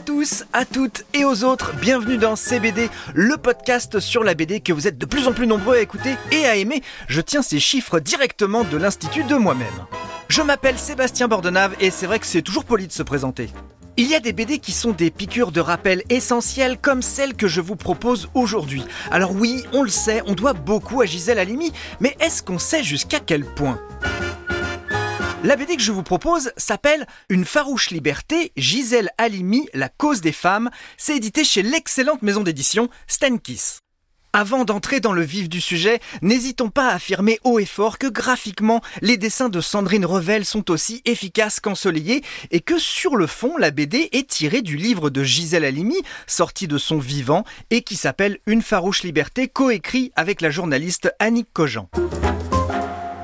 à tous, à toutes et aux autres, bienvenue dans CBD, le podcast sur la BD que vous êtes de plus en plus nombreux à écouter et à aimer. Je tiens ces chiffres directement de l'Institut de moi-même. Je m'appelle Sébastien Bordenave et c'est vrai que c'est toujours poli de se présenter. Il y a des BD qui sont des piqûres de rappel essentielles comme celle que je vous propose aujourd'hui. Alors oui, on le sait, on doit beaucoup à Gisèle Halimi, mais est-ce qu'on sait jusqu'à quel point? La BD que je vous propose s'appelle Une farouche liberté, Gisèle Halimi, la cause des femmes. C'est édité chez l'excellente maison d'édition Stenkiss. Avant d'entrer dans le vif du sujet, n'hésitons pas à affirmer haut et fort que graphiquement, les dessins de Sandrine Revel sont aussi efficaces qu'ensoleillés et que sur le fond, la BD est tirée du livre de Gisèle Halimi, sorti de son vivant et qui s'appelle Une farouche liberté, coécrit avec la journaliste Annick Cogent.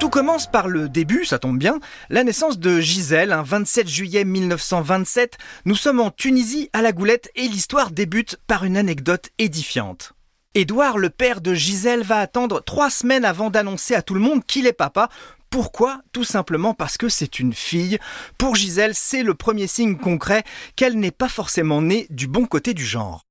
Tout commence par le début, ça tombe bien, la naissance de Gisèle, un 27 juillet 1927. Nous sommes en Tunisie à la Goulette et l'histoire débute par une anecdote édifiante. Édouard, le père de Gisèle, va attendre trois semaines avant d'annoncer à tout le monde qu'il est papa. Pourquoi? Tout simplement parce que c'est une fille. Pour Gisèle, c'est le premier signe concret qu'elle n'est pas forcément née du bon côté du genre.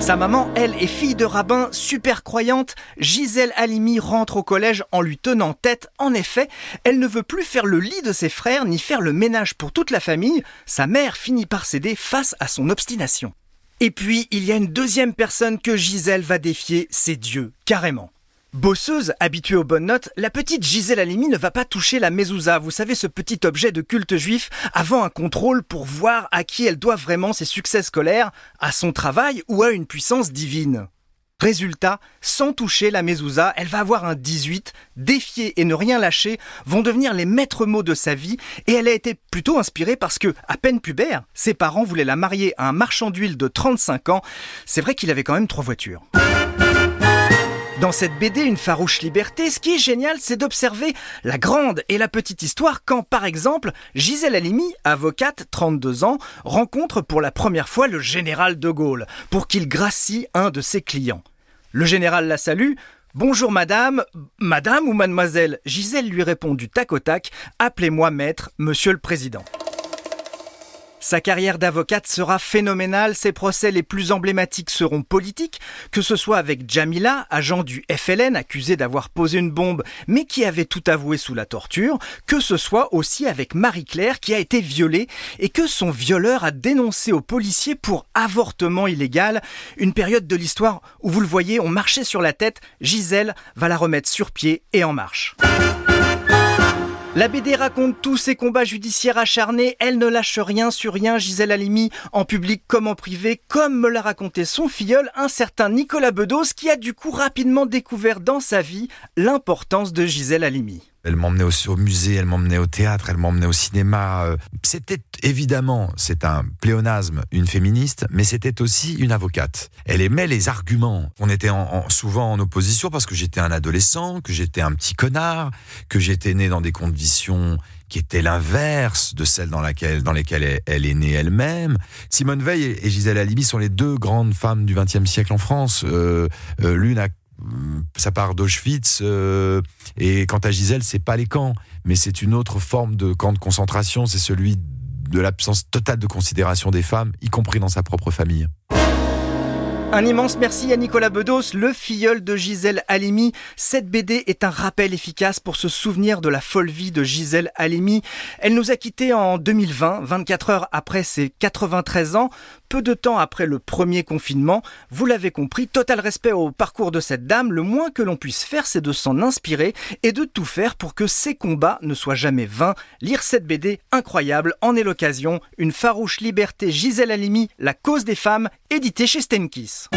Sa maman, elle, est fille de rabbin, super croyante. Gisèle Halimi rentre au collège en lui tenant tête. En effet, elle ne veut plus faire le lit de ses frères ni faire le ménage pour toute la famille. Sa mère finit par céder face à son obstination. Et puis, il y a une deuxième personne que Gisèle va défier, c'est Dieu, carrément. Bosseuse, habituée aux bonnes notes, la petite Gisèle Halimi ne va pas toucher la mezouza, vous savez ce petit objet de culte juif, avant un contrôle pour voir à qui elle doit vraiment ses succès scolaires, à son travail ou à une puissance divine. Résultat, sans toucher la mezouza, elle va avoir un 18, défier et ne rien lâcher vont devenir les maîtres mots de sa vie et elle a été plutôt inspirée parce que, à peine pubère, ses parents voulaient la marier à un marchand d'huile de 35 ans. C'est vrai qu'il avait quand même trois voitures. Dans cette BD Une farouche liberté, ce qui est génial, c'est d'observer la grande et la petite histoire quand, par exemple, Gisèle Halimi, avocate, 32 ans, rencontre pour la première fois le général de Gaulle pour qu'il gracie un de ses clients. Le général la salue. Bonjour madame, madame ou mademoiselle? Gisèle lui répond du tac au tac. Appelez-moi maître, monsieur le président. Sa carrière d'avocate sera phénoménale, ses procès les plus emblématiques seront politiques, que ce soit avec Jamila, agent du FLN accusé d'avoir posé une bombe mais qui avait tout avoué sous la torture, que ce soit aussi avec Marie-Claire qui a été violée et que son violeur a dénoncé aux policiers pour avortement illégal, une période de l'histoire où vous le voyez, on marchait sur la tête, Gisèle va la remettre sur pied et en marche. La BD raconte tous ses combats judiciaires acharnés, elle ne lâche rien sur rien, Gisèle Halimi, en public comme en privé, comme me l'a raconté son filleul, un certain Nicolas Bedos, qui a du coup rapidement découvert dans sa vie l'importance de Gisèle Halimi. Elle m'emmenait au, musée, elle m'emmenait au théâtre, elle m'emmenait au cinéma. Euh, c'était évidemment, c'est un pléonasme, une féministe, mais c'était aussi une avocate. Elle aimait les arguments. On était souvent en opposition parce que j'étais un adolescent, que j'étais un petit connard, que j'étais né dans des conditions qui étaient l'inverse de celles dans, dans lesquelles elle, est née elle-même. Simone Veil et Gisèle Halimi sont les deux grandes femmes du XXe siècle en France. Euh, euh, l'une a ça part d'Auschwitz. Euh, et quant à Gisèle, c'est pas les camps, mais c'est une autre forme de camp de concentration. C'est celui de l'absence totale de considération des femmes, y compris dans sa propre famille. Un immense merci à Nicolas Bedos, le filleul de Gisèle Halimi. Cette BD est un rappel efficace pour se souvenir de la folle vie de Gisèle Halimi. Elle nous a quittés en 2020, 24 heures après ses 93 ans, peu de temps après le premier confinement. Vous l'avez compris, total respect au parcours de cette dame. Le moins que l'on puisse faire, c'est de s'en inspirer et de tout faire pour que ses combats ne soient jamais vains. Lire cette BD incroyable en est l'occasion. Une farouche liberté Gisèle Halimi, la cause des femmes, édité chez Stenkiss.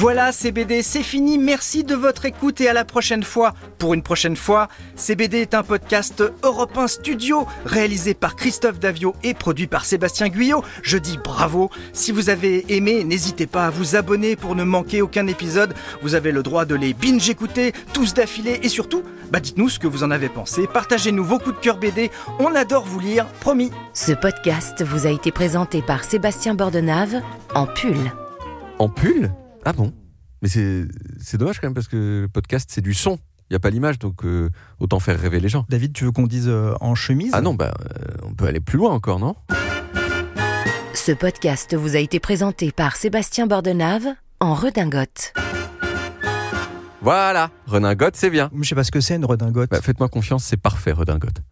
Voilà, CBD, c'est fini. Merci de votre écoute et à la prochaine fois. Pour une prochaine fois, CBD est un podcast Europe 1 Studio, réalisé par Christophe Davio et produit par Sébastien Guyot. Je dis bravo. Si vous avez aimé, n'hésitez pas à vous abonner pour ne manquer aucun épisode. Vous avez le droit de les binge écouter, tous d'affilée et surtout, bah dites-nous ce que vous en avez pensé. Partagez-nous vos coups de cœur BD. On adore vous lire, promis. Ce podcast vous a été présenté par Sébastien Bordenave en pull. En pull? Ah bon? Mais c'est dommage quand même parce que le podcast, c'est du son. Il n'y a pas l'image, donc euh, autant faire rêver les gens. David, tu veux qu'on dise euh, en chemise? Ah non, bah, euh, on peut aller plus loin encore, non? Ce podcast vous a été présenté par Sébastien Bordenave en redingote. Voilà, redingote, c'est bien. Je sais pas ce que c'est une redingote. Bah, faites-moi confiance, c'est parfait, redingote.